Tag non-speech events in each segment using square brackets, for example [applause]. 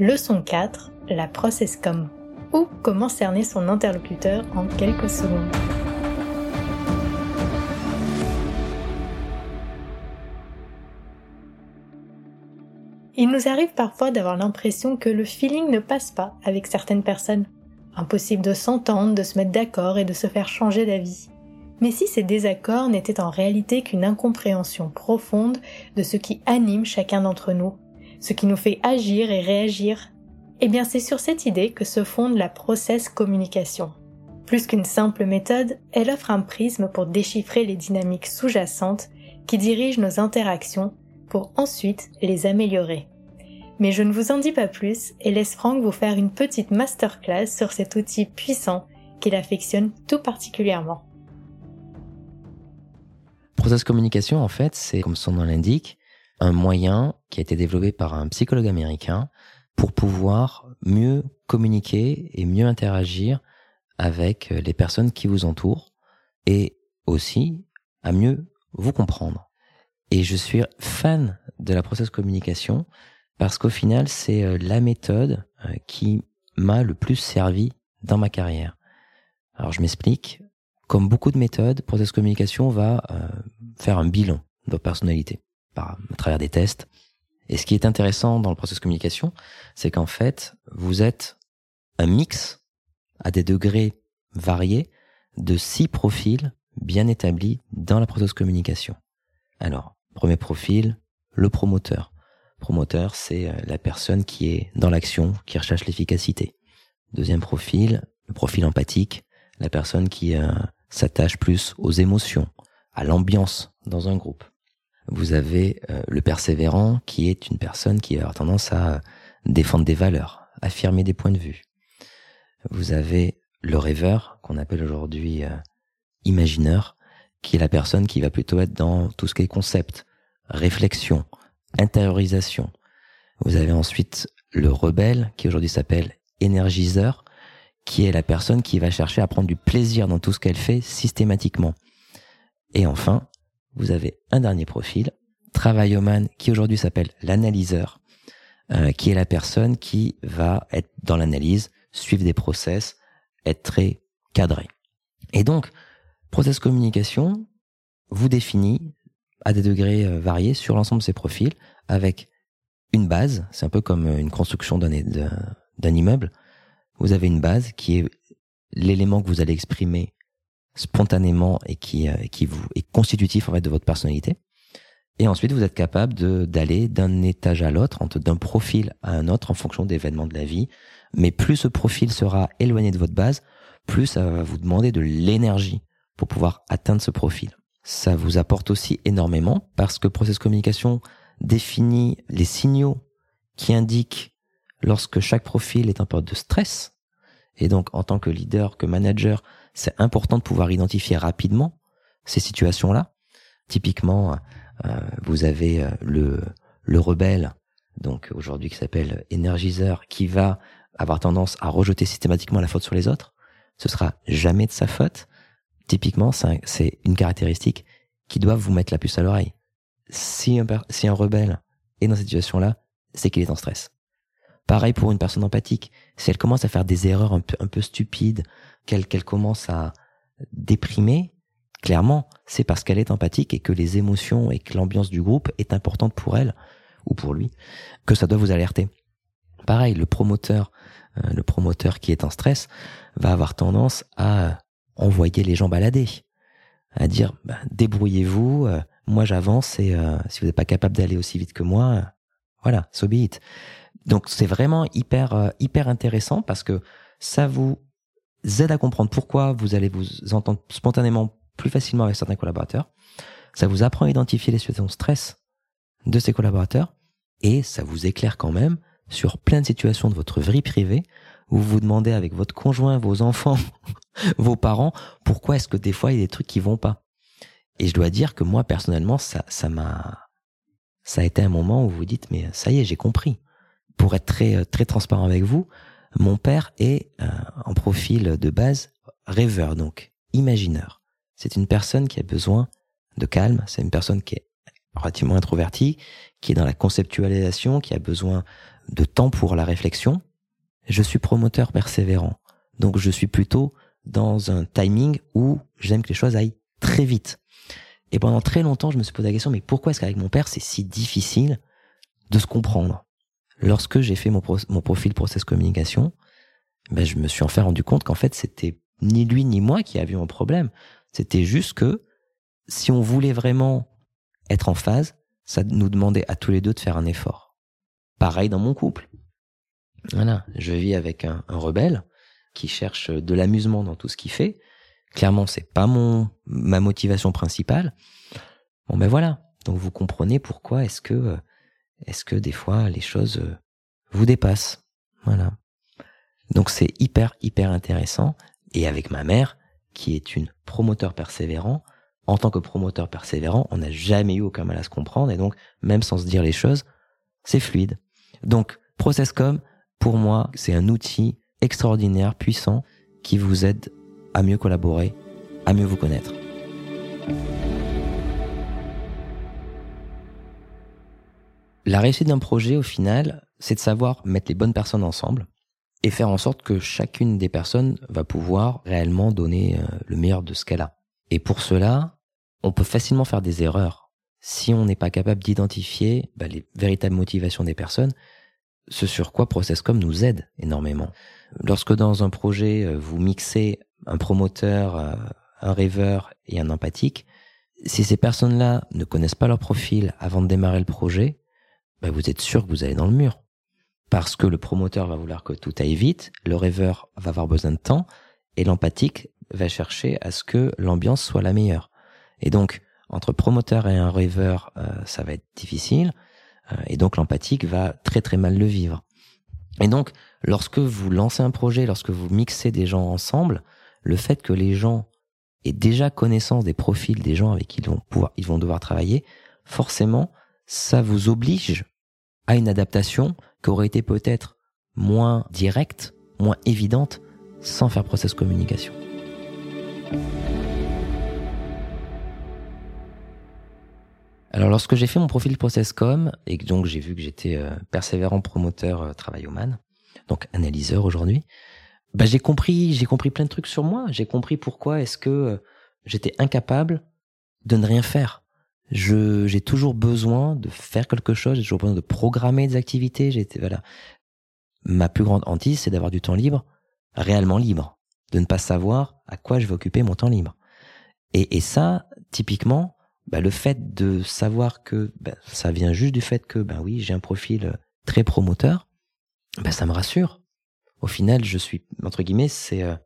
Leçon 4, la process com. Ou comment cerner son interlocuteur en quelques secondes. Il nous arrive parfois d'avoir l'impression que le feeling ne passe pas avec certaines personnes. Impossible de s'entendre, de se mettre d'accord et de se faire changer d'avis. Mais si ces désaccords n'étaient en réalité qu'une incompréhension profonde de ce qui anime chacun d'entre nous, ce qui nous fait agir et réagir, eh bien c'est sur cette idée que se fonde la process communication. Plus qu'une simple méthode, elle offre un prisme pour déchiffrer les dynamiques sous-jacentes qui dirigent nos interactions pour ensuite les améliorer. Mais je ne vous en dis pas plus et laisse Franck vous faire une petite masterclass sur cet outil puissant qu'il affectionne tout particulièrement. Process communication, en fait, c'est, comme son nom l'indique, un moyen qui a été développé par un psychologue américain pour pouvoir mieux communiquer et mieux interagir avec les personnes qui vous entourent et aussi à mieux vous comprendre. Et je suis fan de la process communication parce qu'au final, c'est euh, la méthode euh, qui m'a le plus servi dans ma carrière. Alors je m'explique. Comme beaucoup de méthodes, process communication va euh, faire un bilan de personnalité par, à travers des tests. Et ce qui est intéressant dans le process communication, c'est qu'en fait, vous êtes un mix à des degrés variés de six profils bien établis dans la process communication. Alors, premier profil, le promoteur. Promoteur, c'est euh, la personne qui est dans l'action, qui recherche l'efficacité. Deuxième profil, le profil empathique, la personne qui euh, s'attache plus aux émotions, à l'ambiance dans un groupe. Vous avez euh, le persévérant qui est une personne qui a tendance à défendre des valeurs, affirmer des points de vue. Vous avez le rêveur qu'on appelle aujourd'hui imagineur, qui est la personne qui va plutôt être dans tout ce qui est concept, réflexion, intériorisation. Vous avez ensuite le rebelle qui aujourd'hui s'appelle énergiseur, qui est la personne qui va chercher à prendre du plaisir dans tout ce qu'elle fait systématiquement. Et enfin, vous avez un dernier profil, travailloman, qui aujourd'hui s'appelle l'analyseur, euh, qui est la personne qui va être dans l'analyse, suivre des process, être très cadré. Et donc, process communication vous définit à des degrés euh, variés sur l'ensemble de ces profils avec une base, c'est un peu comme euh, une construction d'un immeuble. Vous avez une base qui est l'élément que vous allez exprimer spontanément et qui, euh, qui vous est constitutif en fait de votre personnalité. Et ensuite, vous êtes capable d'aller d'un étage à l'autre, d'un profil à un autre en fonction d'événements de la vie. Mais plus ce profil sera éloigné de votre base, plus ça va vous demander de l'énergie pour pouvoir atteindre ce profil. Ça vous apporte aussi énormément parce que Process Communication définit les signaux qui indiquent lorsque chaque profil est en période de stress. Et donc, en tant que leader, que manager, c'est important de pouvoir identifier rapidement ces situations-là. Typiquement, euh, vous avez euh, le, le rebelle, donc aujourd'hui qui s'appelle énergiseur, qui va avoir tendance à rejeter systématiquement la faute sur les autres. Ce sera jamais de sa faute typiquement, c'est une caractéristique qui doit vous mettre la puce à l'oreille. Si un, si un rebelle est dans cette situation-là, c'est qu'il est en stress. Pareil pour une personne empathique. Si elle commence à faire des erreurs un peu, un peu stupides, qu'elle commence à déprimer, clairement, c'est parce qu'elle est empathique et que les émotions et que l'ambiance du groupe est importante pour elle ou pour lui, que ça doit vous alerter. Pareil, le promoteur, euh, le promoteur qui est en stress va avoir tendance à envoyer les gens balader, à dire bah, débrouillez-vous, euh, moi j'avance et euh, si vous n'êtes pas capable d'aller aussi vite que moi, voilà, so be it. Donc c'est vraiment hyper hyper intéressant parce que ça vous aide à comprendre pourquoi vous allez vous entendre spontanément plus facilement avec certains collaborateurs. Ça vous apprend à identifier les situations de stress de ces collaborateurs et ça vous éclaire quand même sur plein de situations de votre vie privée où vous vous demandez avec votre conjoint, vos enfants, [laughs] vos parents, pourquoi est-ce que des fois il y a des trucs qui vont pas? Et je dois dire que moi personnellement, ça, ça m'a, ça a été un moment où vous dites mais ça y est, j'ai compris. Pour être très très transparent avec vous, mon père est euh, en profil de base rêveur, donc imagineur. C'est une personne qui a besoin de calme. C'est une personne qui est relativement introvertie, qui est dans la conceptualisation, qui a besoin de temps pour la réflexion, je suis promoteur persévérant. Donc je suis plutôt dans un timing où j'aime que les choses aillent très vite. Et pendant très longtemps, je me suis posé la question, mais pourquoi est-ce qu'avec mon père, c'est si difficile de se comprendre? Lorsque j'ai fait mon, mon profil process communication, ben, je me suis en fait rendu compte qu'en fait, c'était ni lui ni moi qui avions un problème. C'était juste que si on voulait vraiment être en phase, ça nous demandait à tous les deux de faire un effort. Pareil dans mon couple. Voilà, je vis avec un, un rebelle qui cherche de l'amusement dans tout ce qu'il fait. Clairement, c'est pas mon ma motivation principale. Bon ben voilà. Donc vous comprenez pourquoi est-ce que est-ce que des fois les choses euh, vous dépassent? Voilà. Donc c'est hyper hyper intéressant et avec ma mère qui est une promoteur persévérant, en tant que promoteur persévérant, on n'a jamais eu aucun mal à se comprendre et donc même sans se dire les choses, c'est fluide. Donc Processcom pour moi, c'est un outil extraordinaire, puissant qui vous aide à mieux collaborer, à mieux vous connaître. La réussite d'un projet, au final, c'est de savoir mettre les bonnes personnes ensemble et faire en sorte que chacune des personnes va pouvoir réellement donner euh, le meilleur de ce qu'elle a. Et pour cela, on peut facilement faire des erreurs si on n'est pas capable d'identifier bah, les véritables motivations des personnes, ce sur quoi Processcom nous aide énormément. Lorsque dans un projet, euh, vous mixez un promoteur, euh, un rêveur et un empathique, si ces personnes-là ne connaissent pas leur profil avant de démarrer le projet, bah, vous êtes sûr que vous allez dans le mur. Parce que le promoteur va vouloir que tout aille vite, le rêveur va avoir besoin de temps, et l'empathique va chercher à ce que l'ambiance soit la meilleure. Et donc, entre promoteur et un rêveur, euh, ça va être difficile, euh, et donc l'empathique va très très mal le vivre. Et donc, lorsque vous lancez un projet, lorsque vous mixez des gens ensemble, le fait que les gens aient déjà connaissance des profils des gens avec qui ils vont pouvoir, ils vont devoir travailler, forcément, ça vous oblige à une adaptation qui aurait été peut-être moins directe, moins évidente, sans faire process communication. Alors lorsque j'ai fait mon profil ProcessCom et que donc j'ai vu que j'étais euh, persévérant promoteur euh, travailloman, donc analyseur aujourd'hui, bah j'ai compris, j'ai compris plein de trucs sur moi. J'ai compris pourquoi est-ce que euh, j'étais incapable de ne rien faire. Je j'ai toujours besoin de faire quelque chose, j'ai toujours besoin de programmer des activités. J'étais voilà. Ma plus grande hantise, c'est d'avoir du temps libre, réellement libre, de ne pas savoir à quoi je vais occuper mon temps libre. Et, et ça, typiquement, bah, le fait de savoir que bah, ça vient juste du fait que ben oui j'ai un profil très promoteur, bah, ça me rassure. Au final, je suis entre guillemets c'est euh,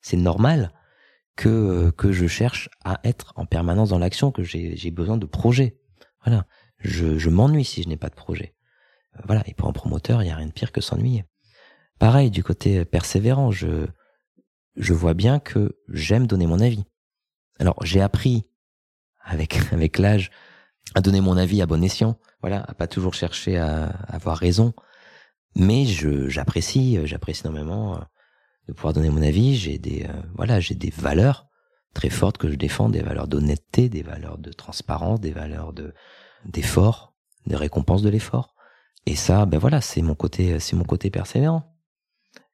c'est normal que euh, que je cherche à être en permanence dans l'action, que j'ai besoin de projets. Voilà, je je m'ennuie si je n'ai pas de projet. Voilà, et pour un promoteur, il y a rien de pire que s'ennuyer. Pareil du côté persévérant, je je vois bien que j'aime donner mon avis. Alors j'ai appris avec [laughs] avec l'âge à donner mon avis à bon escient, voilà, à pas toujours chercher à, avoir raison. Mais je j'apprécie, j'apprécie énormément euh, de pouvoir donner mon avis. J'ai des euh, voilà, j'ai des valeurs très fortes que je défends, des valeurs d'honnêteté, des valeurs de transparence, des valeurs de d'effort, de récompense de l'effort. Et ça, ben voilà, c'est mon côté, c'est mon côté persévérant.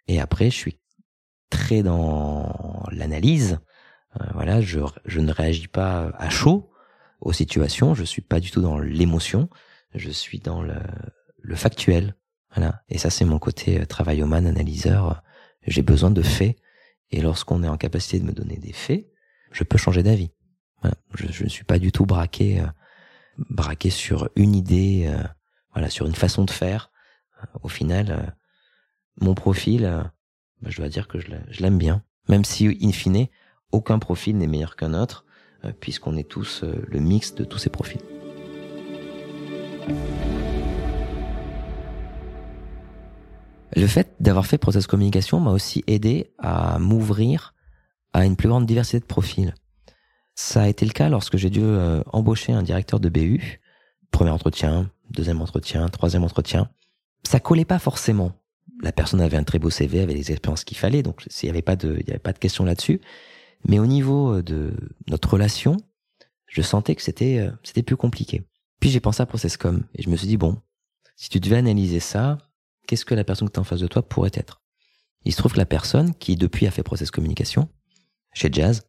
Et après, je suis très dans l'analyse euh, voilà, je, je ne réagis pas à chaud aux situations, je suis pas du tout dans l'émotion, je suis dans le, le factuel. Voilà. Et ça, c'est mon côté euh, travailloman, analyseur. J'ai besoin de faits. Et lorsqu'on est en capacité de me donner des faits, je peux changer d'avis. Voilà. Je, ne suis pas du tout braqué, euh, braqué sur une idée, voilà, sur une façon de faire. Au final, mon profil, bah, je dois dire que je l'aime bien. Même si, in fine, aucun profil n'est meilleur qu'un autre, euh, puisqu'on est tous euh, le mix de tous ces profils. Le fait d'avoir fait process communication m'a aussi aidé à m'ouvrir à une plus grande diversité de profils. Ça a été le cas lorsque j'ai dû euh, embaucher un directeur de BU. Premier entretien, deuxième entretien, troisième entretien. Ça collait pas forcément. La personne avait un très beau CV, avait les expériences qu'il fallait, donc il n'y avait pas de, il avait pas de question là-dessus. Mais au niveau euh, de notre relation, je sentais que c'était euh, c'était plus compliqué. Puis j'ai pensé à Processcom et je me suis dit bon, si tu devais analyser ça, qu'est-ce que la personne que tu as en face de toi pourrait être? Il se trouve que la personne qui depuis a fait process communication chez Jazz,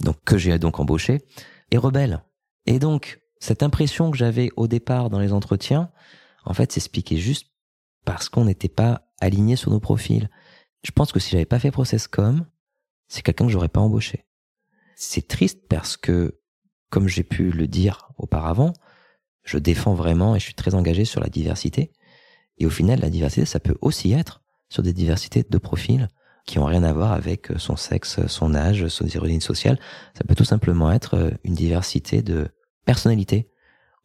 donc que j'ai donc embauché, est rebelle. Et donc cette impression que j'avais au départ dans les entretiens, en fait, s'expliquait juste parce qu'on n'était pas aligné sur nos profils. Je pense que si j'avais pas fait process com, c'est quelqu'un que j'aurais pas embauché. C'est triste parce que, comme j'ai pu le dire auparavant, je défends vraiment et je suis très engagé sur la diversité. Et au final, la diversité, ça peut aussi être sur des diversités de profils qui ont rien à voir avec son sexe, son âge, son origine sociale. Ça peut tout simplement être une diversité de personnalités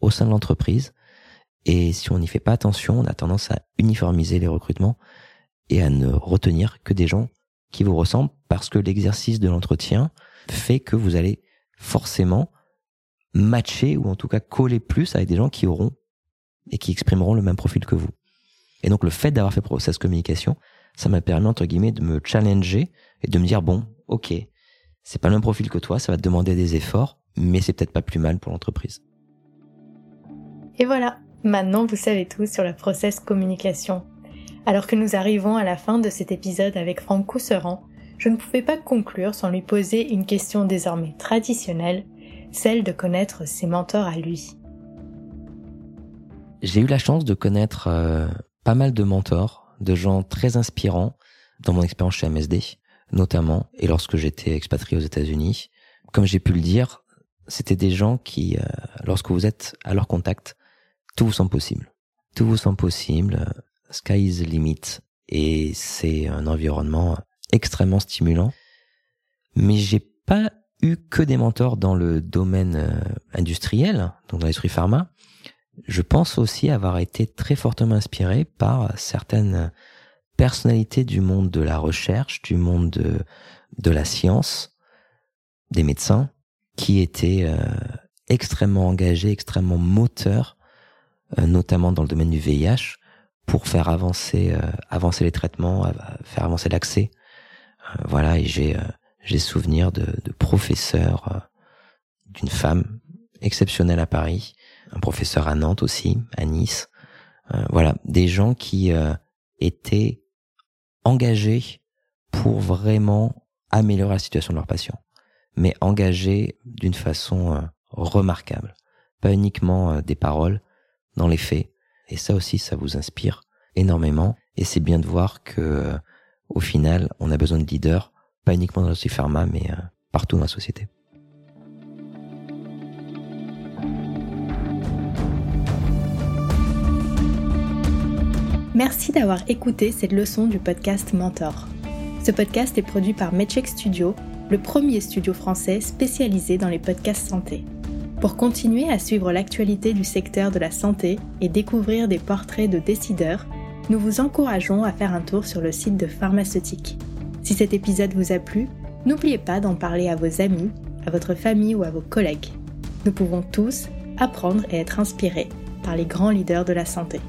au sein de l'entreprise. Et si on n'y fait pas attention, on a tendance à uniformiser les recrutements et à ne retenir que des gens qui vous ressemblent parce que l'exercice de l'entretien fait que vous allez forcément matcher ou en tout cas coller plus avec des gens qui auront et qui exprimeront le même profil que vous. Et donc le fait d'avoir fait process communication, ça m'a permis entre guillemets de me challenger et de me dire bon, ok, c'est pas le même profil que toi, ça va te demander des efforts, mais c'est peut-être pas plus mal pour l'entreprise. Et voilà, maintenant vous savez tout sur la process communication. Alors que nous arrivons à la fin de cet épisode avec Franck Cousseran, je ne pouvais pas conclure sans lui poser une question désormais traditionnelle, celle de connaître ses mentors à lui. J'ai eu la chance de connaître euh, pas mal de mentors, de gens très inspirants dans mon expérience chez MSD, notamment, et lorsque j'étais expatrié aux États-Unis. Comme j'ai pu le dire, c'était des gens qui, euh, lorsque vous êtes à leur contact, tout vous semble possible. Tout vous semble possible. Sky is the limit et c'est un environnement extrêmement stimulant. Mais j'ai pas eu que des mentors dans le domaine euh, industriel, donc dans l'industrie pharma. Je pense aussi avoir été très fortement inspiré par certaines personnalités du monde de la recherche, du monde de, de la science, des médecins, qui étaient euh, extrêmement engagés, extrêmement moteurs, euh, notamment dans le domaine du VIH, pour faire avancer euh, avancer les traitements, faire avancer l'accès. Euh, voilà, et j'ai euh, j'ai souvenir de, de professeurs d'une femme exceptionnelle à Paris, un professeur à Nantes aussi, à Nice. voilà, des gens qui étaient engagés pour vraiment améliorer la situation de leurs patients, mais engagés d'une façon remarquable. Pas uniquement des paroles, dans les faits, et ça aussi, ça vous inspire énormément. Et c'est bien de voir que, euh, au final, on a besoin de leaders, pas uniquement dans l'industrie pharma, mais euh, partout dans la société. Merci d'avoir écouté cette leçon du podcast Mentor. Ce podcast est produit par Medcheck Studio, le premier studio français spécialisé dans les podcasts santé. Pour continuer à suivre l'actualité du secteur de la santé et découvrir des portraits de décideurs, nous vous encourageons à faire un tour sur le site de Pharmaceutique. Si cet épisode vous a plu, n'oubliez pas d'en parler à vos amis, à votre famille ou à vos collègues. Nous pouvons tous apprendre et être inspirés par les grands leaders de la santé.